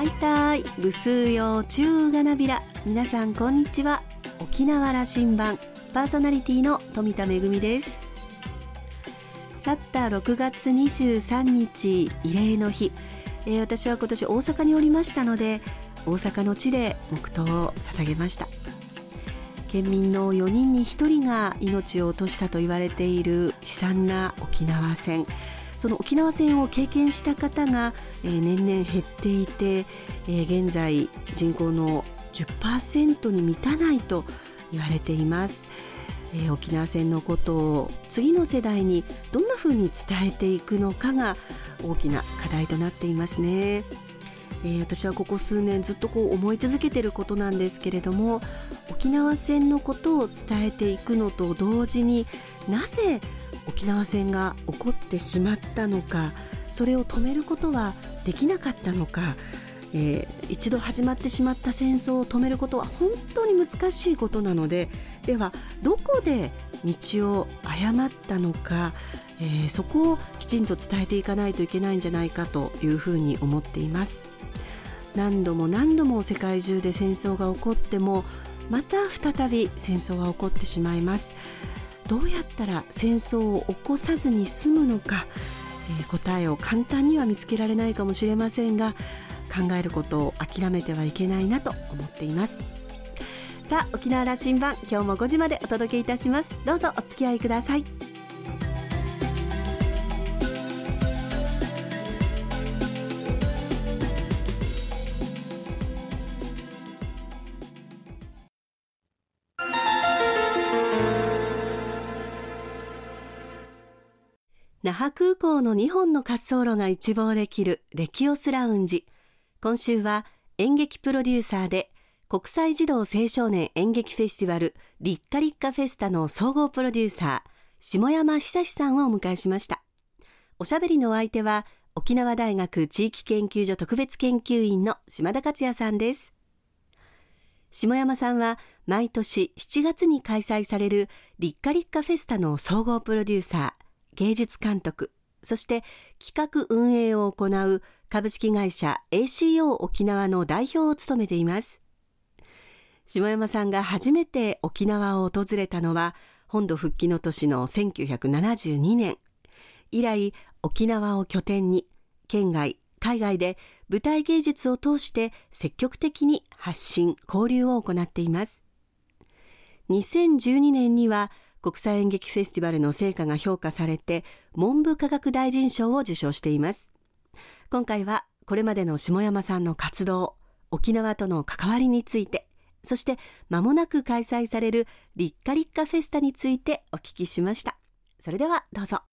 はいたい。部数用中がなびら。皆さんこんにちは。沖縄羅針盤。パーソナリティの富田恵です。去った6月23日慰霊の日、えー、私は今年大阪におりましたので大阪の地で黙祷を捧げました。県民の4人に1人が命を落としたと言われている悲惨な沖縄戦。その沖縄戦を経験した方が、えー、年々減っていて、えー、現在人口の10%に満たないと言われています、えー、沖縄戦のことを次の世代にどんな風に伝えていくのかが大きな課題となっていますね。えー、私はここ数年ずっとこう思い続けていることなんですけれども沖縄戦のことを伝えていくのと同時になぜ沖縄戦が起こってしまったのかそれを止めることはできなかったのか、えー、一度始まってしまった戦争を止めることは本当に難しいことなのでではどこで道を誤ったのか、えー、そこをきちんと伝えていかないといけないんじゃないかというふうに思っています。何度も何度も世界中で戦争が起こってもまた再び戦争は起こってしまいます。どうやったら戦争を起こさずに済むのか、えー、答えを簡単には見つけられないかもしれませんが考えることを諦めてはいけないなと思っています。さあ沖縄羅針盤今日も5時までお届けいたします。どうぞお付き合いください。那覇空港の2本の滑走路が一望できるレキオスラウンジ。今週は演劇プロデューサーで国際児童青少年演劇フェスティバルリッカリッカフェスタの総合プロデューサー下山久志さんをお迎えしました。おしゃべりのお相手は沖縄大学地域研究所特別研究員の島田克也さんです。下山さんは毎年7月に開催されるリッカリッカフェスタの総合プロデューサー。芸術監督そして企画運営を行う株式会社 ACO 沖縄の代表を務めています。下山さんが初めて沖縄を訪れたのは本土復帰の年の1972年。以来沖縄を拠点に県外海外で舞台芸術を通して積極的に発信交流を行っています。2012年には国際演劇フェスティバルの成果が評価されて文部科学大臣賞を受賞しています。今回はこれまでの下山さんの活動沖縄との関わりについてそして間もなく開催されるリッカリッカフェスタについてお聞きしました。それではどうぞ。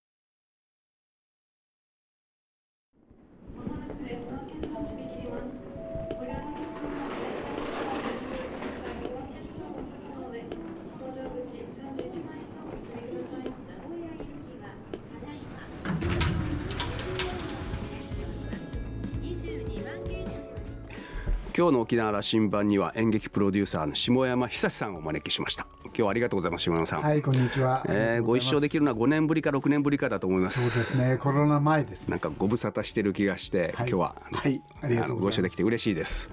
今日の沖縄羅針盤には演劇プロデューサーの下山久さんをお招きしました。今日はありがとうございます下山さん。はいこんにちは、えー、ご一緒できるのは5年ぶりか6年ぶりかだと思います。そうですね。コロナ前です、なんかご無沙汰してる気がして、はい、今日は、はい、あのご一緒できて嬉しいです。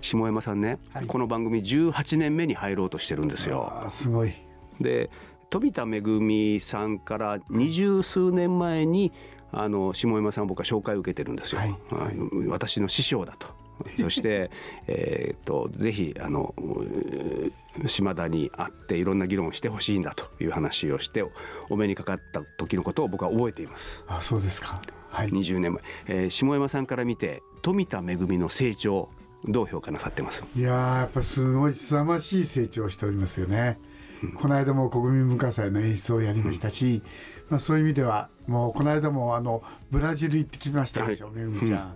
下山さんね、はい、この番組18年目に入ろうとしてるんですよ。すごい。で飛田恵さんから二十数年前にあの下山さん僕は紹介を受けてるんですよ、はい、私の師匠だと そして、えーと、ぜひあの島田に会っていろんな議論をしてほしいんだという話をしてお目にかかった時のことを僕は覚えています。あそうですか、はい、20年前、えー、下山さんから見て富田恵の成長どう評価なさってます？いややっぱすごい凄まじい成長しておりますよね。うん、この間も国民文化祭の演出をやりましたし、うん、まあ、そういう意味ではもうこの間もあのブラジル行ってきましたでしょ、はい、めぐみちゃん。うん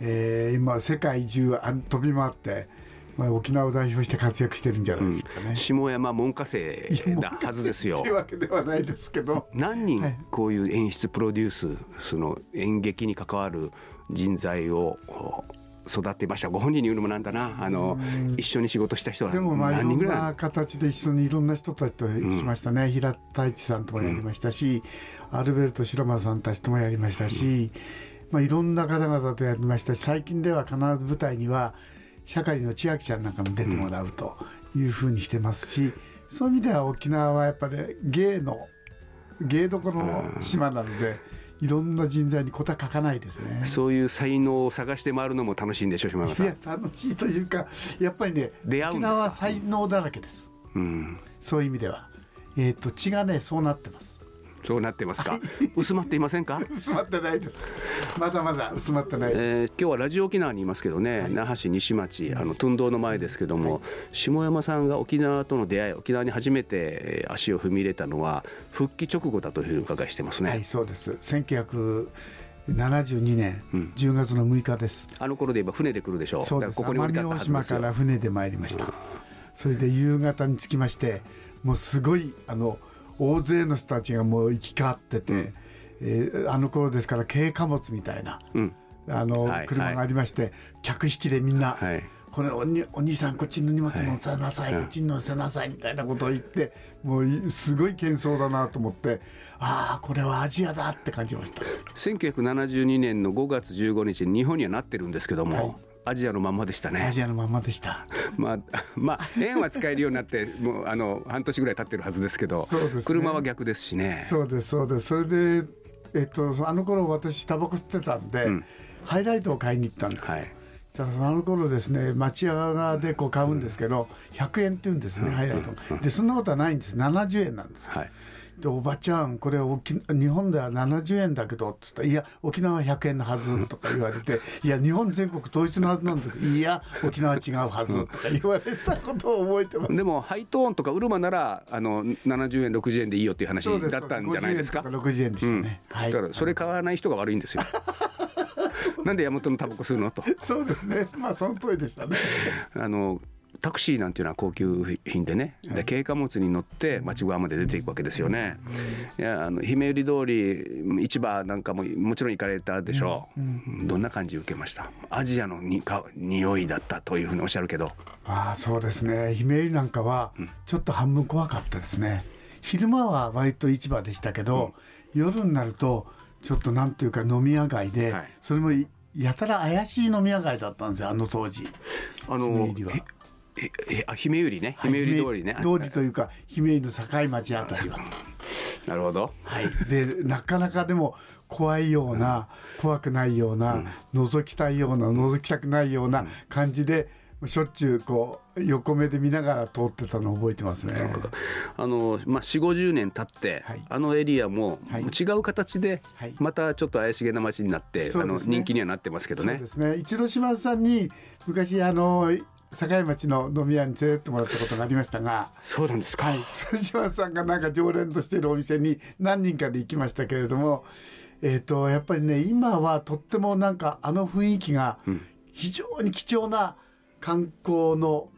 えー、今世界中あ飛び回ってまあ、沖縄を代表して活躍してるんじゃないですかね、うん、下山門下生なはずですよ。というわけではないですけど。何人こういう演出プロデュース、その演劇に関わる人材を育っていました。ご本人に言うのもなんだな。あの一緒に仕事した人は何人ぐらいでもまあいろんな形で一緒にいろんな人たちとしましたね、うん、平田一さんともやりましたし、うん、アルベルト白間さんたちともやりましたし、まあ、いろんな方々とやりましたし最近では必ず舞台には社会の千秋ちゃんなんかも出てもらうというふうにしてますし、そういう意味では沖縄はやっぱり芸の芸どころの島なので。いろんな人材に答え書かないですね。そういう才能を探して回るのも楽しいんでしょう、島山さん。いや、楽しいというか、やっぱりね、出会うん沖縄は才能だらけです。うん、そういう意味では、えっ、ー、と、血がね、そうなってます。そうなってますか？薄まっていませんか？薄まってないです。まだまだ薄まってないえー、今日はラジオ沖縄にいますけどね、はい、那覇市西町、あのト堂の前ですけども、はい、下山さんが沖縄との出会い、沖縄に初めて足を踏み入れたのは復帰直後だというふうに伺いしてますね。はい、そうです。1972年10月の6日です、うん、あの頃で言えば船で来るでしょう。そうです。ここに降り立ったはずですよ。から船で参りました。それで夕方に着きまして、もうすごいあの。大勢の人たちがもう行き交ってて、うん、えー、あの頃ですから軽貨物みたいな、うん、あの、はい、車がありまして、はい、客引きでみんな、はい、これおにお兄さんこっちの荷物乗せなさい、こっちに乗せなさいみたいなことを言ってもうすごい喧騒だなと思ってああこれはアジアだって感じました。1972年の5月15日日本にはなってるんですけども、アジアのままでしたね。アジアのままでした。まあ、まあ、円は使えるようになって、もう、あの、半年ぐらい経ってるはずですけど。そうです、ね、車は逆ですしね。そうです、そうです。それで、えっと、あの頃私タバコ吸ってたんで、うん、ハイライトを買いに行ったんです。はい。あの頃ですね町屋でこう買うんですけど100円って言うんですね、ハイライトでそんなことはないんです70円なんです、はい、でおばちゃんこれ日本では70円だけど」っつったら「いや沖縄は100円のはず」とか言われて「いや日本全国統一のはずなんだけどいや沖縄違うはず」とか言われたことを覚えてます。でもハイトーンとかウルマならあの70円60円でいいよっていう話だったんじゃないですか？そう60円でしたね、うん、はい、だからそれ買わない人が悪いんですよ。なんで山本のタバコ吸うのと。そうですね。まあその通りでしたね。あのタクシーなんていうのは高級品でね、で軽貨物に乗って町側まで出ていくわけですよね。いやあの姫売通り市場なんかももちろん行かれたでしょう。どんな感じ受けました？アジアのにか匂いだったというふうにおっしゃるけど。ああそうですね。姫売なんかはちょっと半分怖かったですね。昼間は割と市場でしたけど、うん、夜になるとちょっとなんていうか飲み屋街で、はい、それもやたら怪しい飲み屋街だったんですよあの当時。あのええあ姫百合ね姫百合通りね、通りというか姫百合の境町あたりは。なるほど。はい。でなかなかでも怖いような、うん、怖くないような、うん、覗きたいような覗きたくないような感じで。しょっちゅうこう横目で見ながら通ってたのを覚えてますね。あのまあ四五十年経って、はい、あのエリアも違う形で、またちょっと怪しげな街になって、はい、あの人気にはなってますけどね。そうですね。一度島さんに昔あの境町の飲み屋に連れてってもらったことがありましたがそうなんですか、はい、島さんがなんか常連としているお店に何人かで行きましたけれども、えーと、やっぱりね今はとってもなんかあの雰囲気が非常に貴重な観光の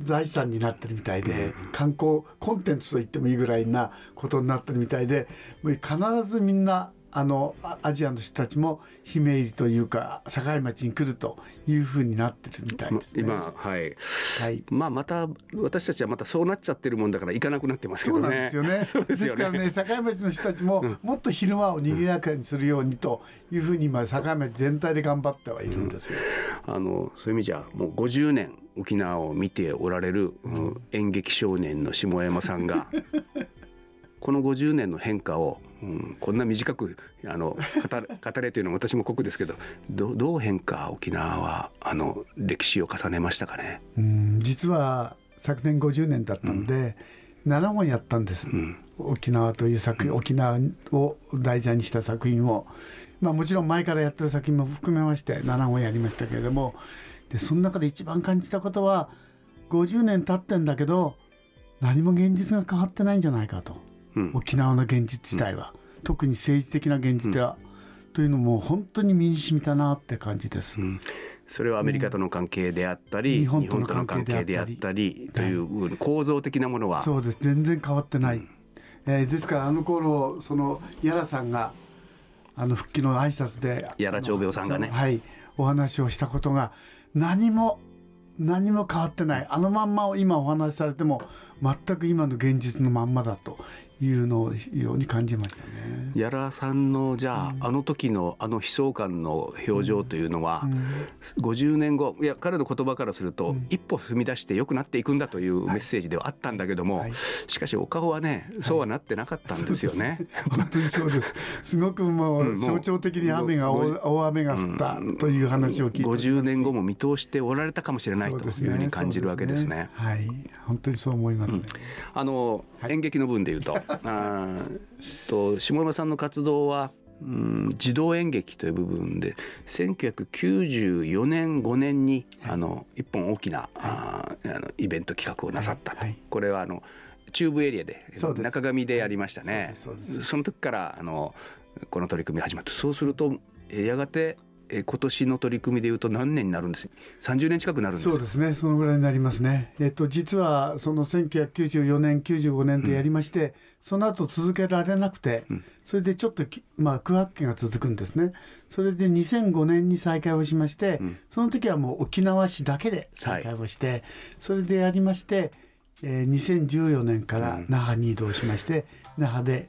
財産になってるみたいで、観光コンテンツと言ってもいいぐらいなことになってるみたいで必ずみんなあのアジアの人たちも姫入りというか境町に来るというふうになってるみたいですね。今はい、はい、まあまた私たちはまたそうなっちゃってるもんだから行かなくなってますけどね。そうなんですよね。ですよね。ですからね境町の人たちももっと昼間を賑やかにするようにというふうに今境町全体で頑張ってはいるんですよ。うん、あのそういう意味じゃもう50年沖縄を見ておられる、うん、演劇少年の下山さんが この50年の変化をうん、こんな短くあの語 語れというのは私も酷ですけどどどう変化沖縄はあの歴史を重ねましたかね？うん実は昨年50年だったんで、うん、7本やったんです、うん、沖縄という作品、沖縄を題材にした作品を、まあ、もちろん前からやってる作品も含めまして7本やりましたけれどもでその中で一番感じたことは50年経ってんだけど何も現実が変わってないんじゃないかと。沖縄の現実自体は、特に政治的な現実では、というのも本当に身に染みたなって感じです。それはアメリカとの関係であったり、日本との関係であったりという構造的なものは、そうです。全然変わってない、うん、えー、ですからあの頃その屋良さんがあの復帰の挨拶で屋良長兵衛さんがね。はい。お話をしたことが何も何も変わってない。あのまんまを今お話しされても全く今の現実のまんまだというのをように感じましたね。屋良さんのじゃあ、うん、あの時のあの悲壮感の表情というのは、うん、50年後いや彼の言葉からすると、うん、一歩踏み出して良くなっていくんだというメッセージではあったんだけども、はい、しかしお顔はねそうはなってなかったんですよね。はい、本当にそうです。すごくもう象徴的に雨が大雨が降ったという話を聞いて50年後も見通しておられたかもしれないというふうに感じるわけですね。すね。はい。本当にそう思います、ね、あの、演劇の分でいうとあと下山さんの活動はうん、児童演劇という部分で1994年5年に、はい、あの一本大きな、はい、ああのイベント企画をなさったと、はい、これはあの中部エリアで中上でやりましたね。その時からあのこの取り組み始まってそうするとやがてえ今年の取り組みでいうと何年になるんです？30年近くなるんです。そうですね。そのぐらいになりますね。えっと実はその1994年95年とやりまして、うん、その後続けられなくて、うん、それでちょっとまあ空白期が続くんですね。それで2005年に再開をしまして、うん、その時はもう沖縄市だけで再開をして、はい、それでやりまして、えー、2014年から那覇に移動しまして、那覇で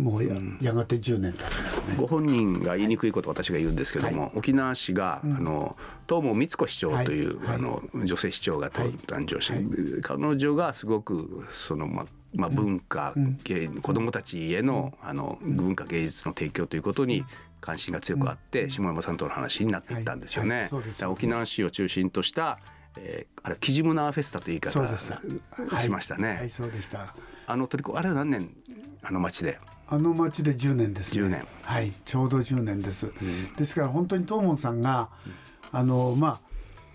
もうや,、やがて10年経ちますね。ご本人が言いにくいこと私が言うんですけども、はい、沖縄市が、うん、あの東門光子市長という、はい、あの女性市長が誕生し、はい、彼女がすごくそのまあまあ、文化、うん、子どもたちへのあの文化芸術の提供ということに関心が強くあって、下山さんとの話になっていったんですよね。沖縄市を中心としたえー、あれキジムナーフェスタという言い方しましたね。はい、そうでした。あの取りあれは何年あの町で？あの町で10年ですね。年。はい、ちょうど10年です。うん、ですから本当に東門さんが、あのまあ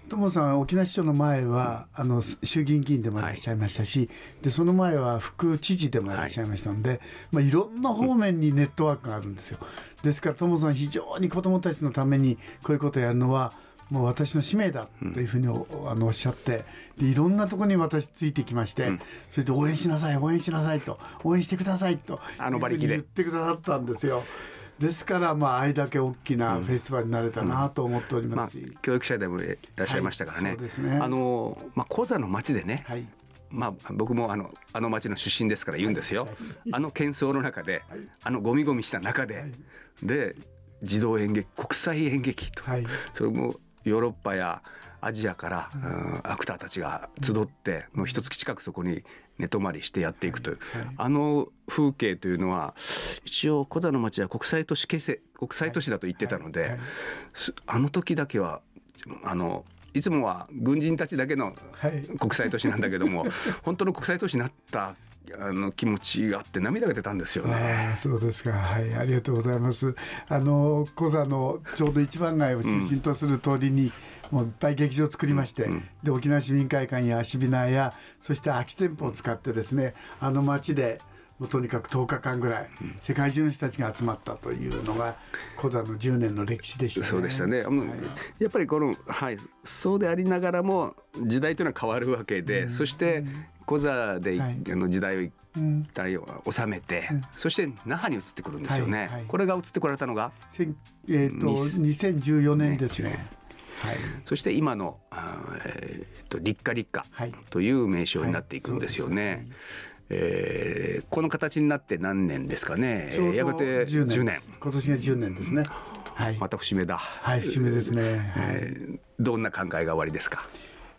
東門さん沖縄市長の前は、あの衆議院議員でもいらっしゃいましたし、はい、でその前は副知事でもいらっしゃいましたので、はいまあ、いろんな方面にネットワークがあるんですよ。ですから東門さん非常に子どもたちのためにこういうことをやるのはもう私の使命だというふうにお,、あのおっしゃってでいろんなところに私ついてきまして、うん、それで応援しなさい応援しなさいと応援してくださいとあの馬力で。言ってくださったんですよ。ですからまああれだけ大きなフェスティバルになれたなと思っております。し、うん。まあ、教育者でもいらっしゃいましたからね。はい、そうですね。あのまあ講座の町でね、はい。まあ、僕もあのあの町の出身ですから言うんですよ、はいはい、あの喧騒の中で、はい、あのゴミゴミした中で、で児童演劇国際演劇と、それもヨーロッパやアジアから、うん、アクターたちが集ってもう一月近くそこに寝泊まりしてやっていくという、はい。はい、あの風景というのは一応コザの町は国際都市形成国際都市だと言ってたので、はい、あの時だけはあのいつもは軍人たちだけの国際都市なんだけども、本当の国際都市になったあの気持ちがあって涙が出たんですよね。そうですか。はい、ありがとうございます。あの小座のちょうど一番街を中心とする通りに、うん、もういっぱい劇場を作りまして、うん、で沖縄市民会館やシビナーやそして空き店舗を使ってですね、あの街で。もうとにかく10日間ぐらい、世界中の人たちが集まったというのが小座の10年の歴史でした、ね、そうでしたね、はい、やっぱりこの、はい、そうでありながらも時代というのは変わるわけで、うん、そしてコザで、はい、あの時代を一体を収めて、うん、そして那覇に移ってくるんですよね、はいはい、これが移ってこられたのが、えーと、2014年ですね。はい、そして今のあ、えーと、立夏立夏という名称になっていくんですよね。はいえー、この形になって何年ですかね？やがて10年 ,10 年今年が10年ですね。はい、また節目だ。はい、節目ですね。えー、どんな考えがおありですか？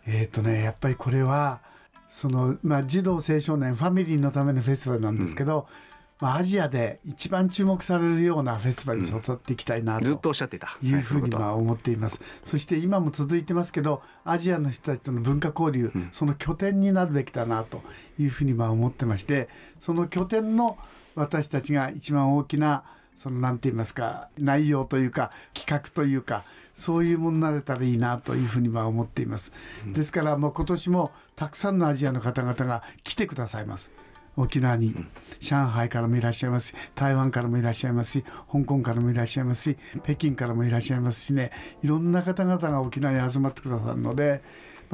えっ、とね、やっぱりこれは。その、まあ、児童青少年ファミリーのためのフェスティバルなんですけど、うん、まあ、アジアで一番注目されるようなフェスティバルに育っていきたいなと、ずっとおっしゃってた。いうふうにまあ思っています、そして今も続いてますけどアジアの人たちとの文化交流、うん、その拠点になるべきだなというふうにまあ思ってましてその拠点の私たちが一番大きなそのなんて言いますか内容というか企画というかそういうものになれたらいいなというふうにまあ思っています、うん、ですからもう今年もたくさんのアジアの方々が来てくださいます。沖縄に、上海からもいらっしゃいますし台湾からもいらっしゃいますし香港からもいらっしゃいますし北京からもいらっしゃいますしね。いろんな方々が沖縄に集まってくださるので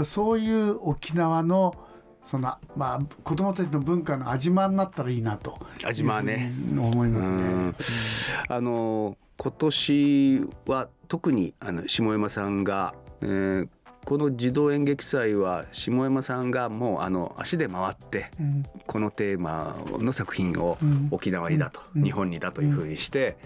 そういう沖縄のそのまあ子供たちの文化の味間になったらいいなと味間ね思いますね。あの今年は特にあの下山さんが、えー、この児童演劇祭は下山さんがもうあの足で回って、このテーマの作品を沖縄にだと、日本にだというふうにして、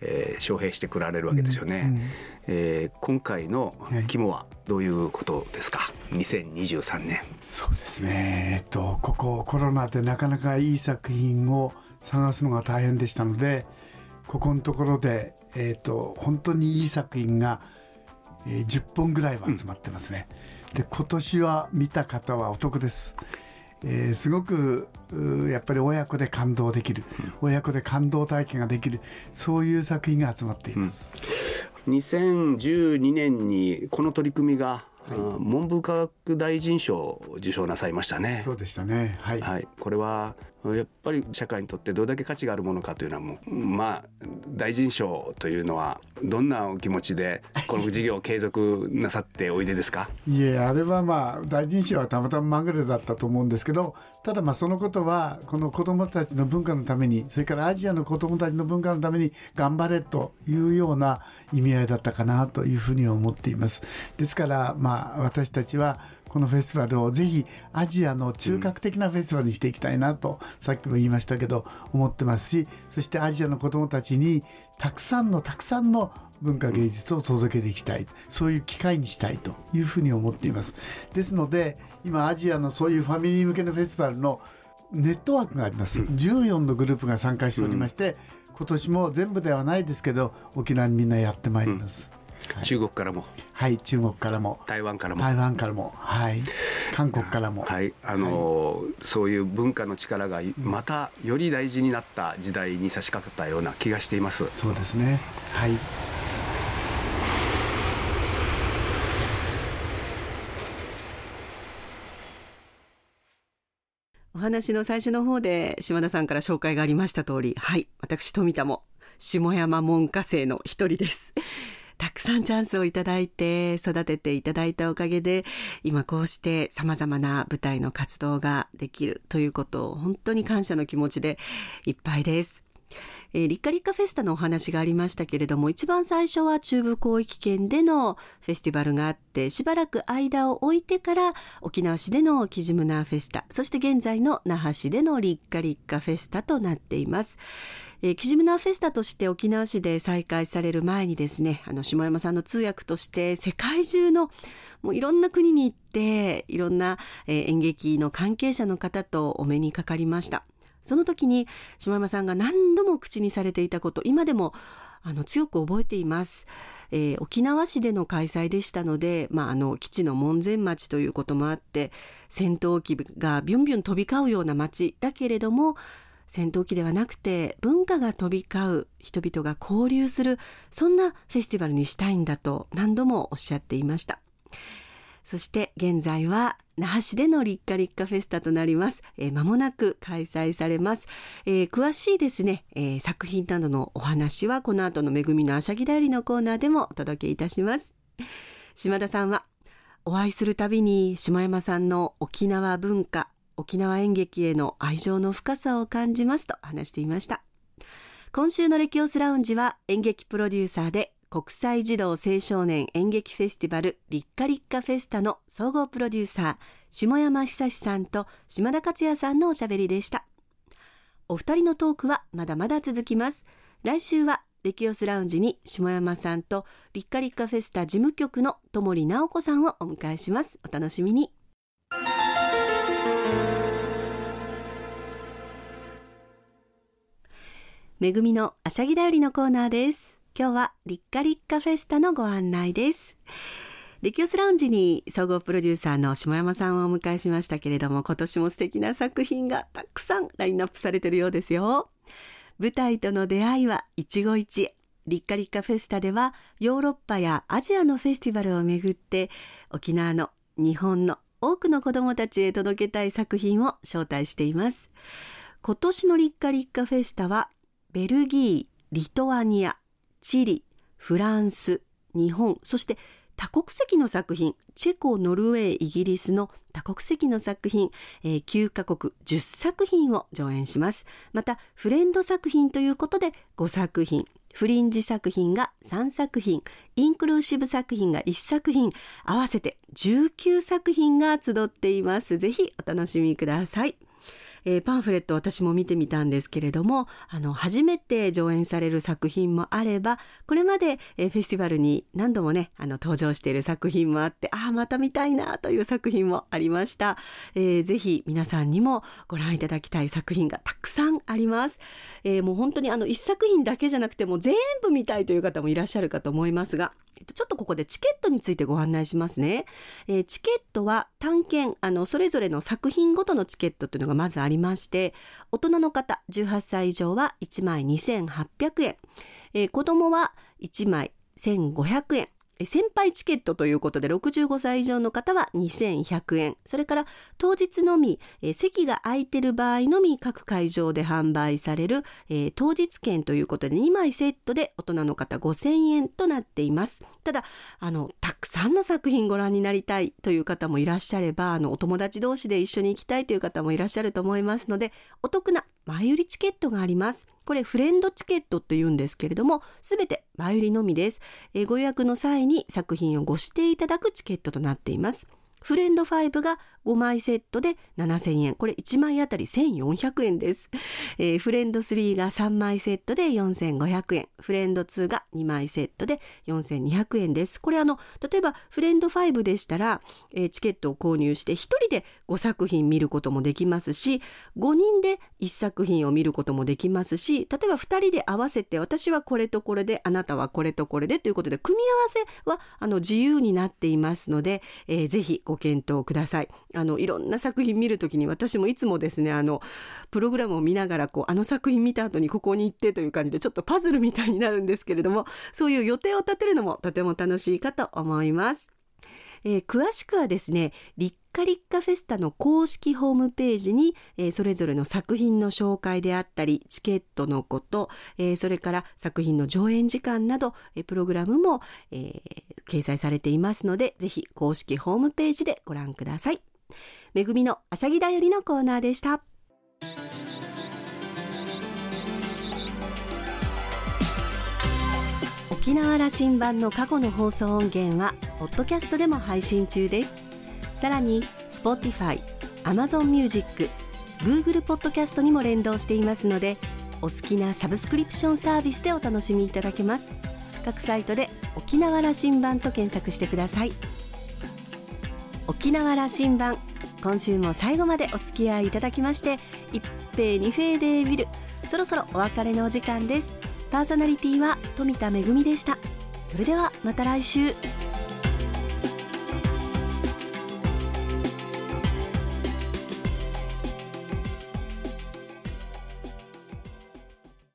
えー、招聘してくられるわけですよね。えー、今回の肝はどういうことですか、2023年。そうですね、えっと、ここコロナでなかなかいい作品を探すのが大変でしたのでここのところで、えっと、本当にいい作品がえー、10本ぐらいは集まってますね。うん、で今年は見た方はお得です。えー、すごくやっぱり親子で感動できる、うん、親子で感動体験ができるそういう作品が集まっています、うん、2012年にこの取り組みがはい、文部科学大臣賞を受賞なさいましたね。そうでしたね。はい。はい、これはやっぱり社会にとってどれだけ価値があるものかというのはもうまあ大臣賞というのはどんなお気持ちでこの事業を継続なさっておいでですか？いえあれはまあ大臣賞はたまたままぐれだったと思うんですけどただまあそのことはこの子どもたちの文化のためにそれからアジアの子どもたちの文化のために頑張れというような意味合いだったかなというふうに思っています。ですからまあ私たちはこのフェスティバルをぜひアジアの中核的なフェスティバルにしていきたいなと、さっきも言いましたけど思ってますしそしてアジアの子どもたちにたくさんのたくさんの文化芸術を届けていきたいそういう機会にしたいというふうに思っています。ですので今アジアのそういうファミリー向けのフェスティバルのネットワークがあります、14のグループが参加しておりまして、今年も全部ではないですけど沖縄にみんなやってまいります。はい、中国からも。はい中国からも。台湾からも。台湾からも。はい。韓国からも。はい。あの、はい、そういう文化の力がまたより大事になった時代に差し掛かったような気がしています。そうですね。はい。お話の最初の方で島田さんから紹介がありました通りはい。私富田も下山門下生の一人ですたくさんチャンスをいただいて育てていただいたおかげで今こうして様々な舞台の活動ができるということを本当に感謝の気持ちでいっぱいです。えー、リッカリッカフェスタのお話がありましたけれども一番最初は中部広域圏でのフェスティバルがあってしばらく間を置いてから沖縄市でのキジムナーフェスタそして現在の那覇市でのリッカリッカフェスタとなっています。えー、キジムナーフェスタとして沖縄市で再開される前にですねあの下山さんの通訳として世界中のもういろんな国に行っていろんな、えー、演劇の関係者の方とお目にかかりましたその時に下山さんが何度も口にされていたこと今でもあの強く覚えています。えー、沖縄市での開催でしたので、まあ、あの基地の門前町ということもあって戦闘機がビュンビュン飛び交うような町だけれども戦闘機ではなくて文化が飛び交う人々が交流するそんなフェスティバルにしたいんだと何度もおっしゃっていましたそして現在は那覇市でのリッカリッカフェスタとなります。えー、間もなく開催されます。えー、詳しいですね、えー、作品などのお話はこの後のめぐみのあしゃぎだよりのコーナーでもお届けいたします。島田さんはお会いするたびに下山さんの沖縄文化、沖縄演劇への愛情の深さを感じますと話していました。今週のレキオスラウンジは演劇プロデューサーで国際児童青少年演劇フェスティバルリッカリッカフェスタの総合プロデューサー下山久志さんと島田克也さんのおしゃべりでした。お二人のトークはまだまだ続きます。来週はレキオスラウンジに下山さんとリッカリッカフェスタ事務局の友利直子さんをお迎えします。お楽しみに。めぐみのあしゃぎだよりのコーナーです。今日はリッカリッカフェスタのご案内です。レキオスラウンジに総合プロデューサーの下山さんをお迎えしましたけれども今年も素敵な作品がたくさんラインナップされているようですよ。舞台との出会いは一期一会。リッカリッカフェスタではヨーロッパやアジアのフェスティバルをめぐって沖縄の日本の多くの子どもたちへ届けたい作品を招待しています。今年のリッカリッカフェスタはベルギー、リトアニア、チリ、フランス、日本、そして多国籍の作品、チェコ、ノルウェー、イギリスの多国籍の作品、えー、9カ国10作品を上演します。また、フレンド作品ということで5作品、フリンジ作品が3作品インクルーシブ作品が1作品合わせて19作品が集っていますぜひお楽しみくださいえー、パンフレット私も見てみたんですけれどもあの初めて上演される作品もあればこれまで、えー、フェスティバルに何度もねあの登場している作品もあってああまた見たいなという作品もありました、えー、ぜひ皆さんにもご覧いただきたい作品がたくさんあります、えー、もう本当にあの一作品だけじゃなくても全部見たいという方もいらっしゃるかと思いますがちょっとここでチケットについてご案内しますね。えー、チケットは探検、あの、それぞれの作品ごとのチケットというのがまずありまして、大人の方18歳以上は1枚2800円、えー、子供は1枚1500円、先輩チケットということで65歳以上の方は2100円。それから当日のみ、席が空いてる場合のみ各会場で販売される、当日券ということで2枚セットで大人の方5000円となっています。ただ、あの、たくさんの作品ご覧になりたいという方もいらっしゃれば、あの、お友達同士で一緒に行きたいという方もいらっしゃると思いますので、お得な前売りチケットがあります。これフレンドチケットって言うんですけれども、すべて前売りのみです。え、ご予約の際に作品をご指定いただくチケットとなっています。フレンド5が5枚セットで7000円。これ1枚あたり1400円です。えー、フレンド3が3枚セットで4500円。フレンド2が2枚セットで4200円です。これあの、例えばフレンド5でしたら、えー、チケットを購入して1人で5作品見ることもできますし、5人で1作品を見ることもできますし、例えば2人で合わせて私はこれとこれで、あなたはこれとこれでということで、組み合わせはあの自由になっていますので、えー、ぜひご検討ください。あのいろんな作品見るときに私もいつもですねあのプログラムを見ながらこうあの作品見た後にここに行ってという感じでちょっとパズルみたいになるんですけれどもそういう予定を立てるのもとても楽しいかと思います。えー、詳しくはですね立カリッカフェスタの公式ホームページに、えー、それぞれの作品の紹介であったりチケットのこと、えー、それから作品の上演時間など、え、プログラムも、え掲載されていますのでぜひ公式ホームページでご覧ください。めぐみのあしぎだよりのコーナーでした。沖縄羅針盤の過去の放送音源はポッドキャストでも配信中です。さらに Spotify、Amazon Music、Google ポッドキャストにも連動していますのでお好きなサブスクリプションサービスでお楽しみいただけます。各サイトで沖縄羅針盤と検索してください。沖縄羅針盤。今週も最後までお付き合いいただきまして一平二平で見るそろそろお別れのお時間です。パーソナリティは富田恵でした。それではまた来週。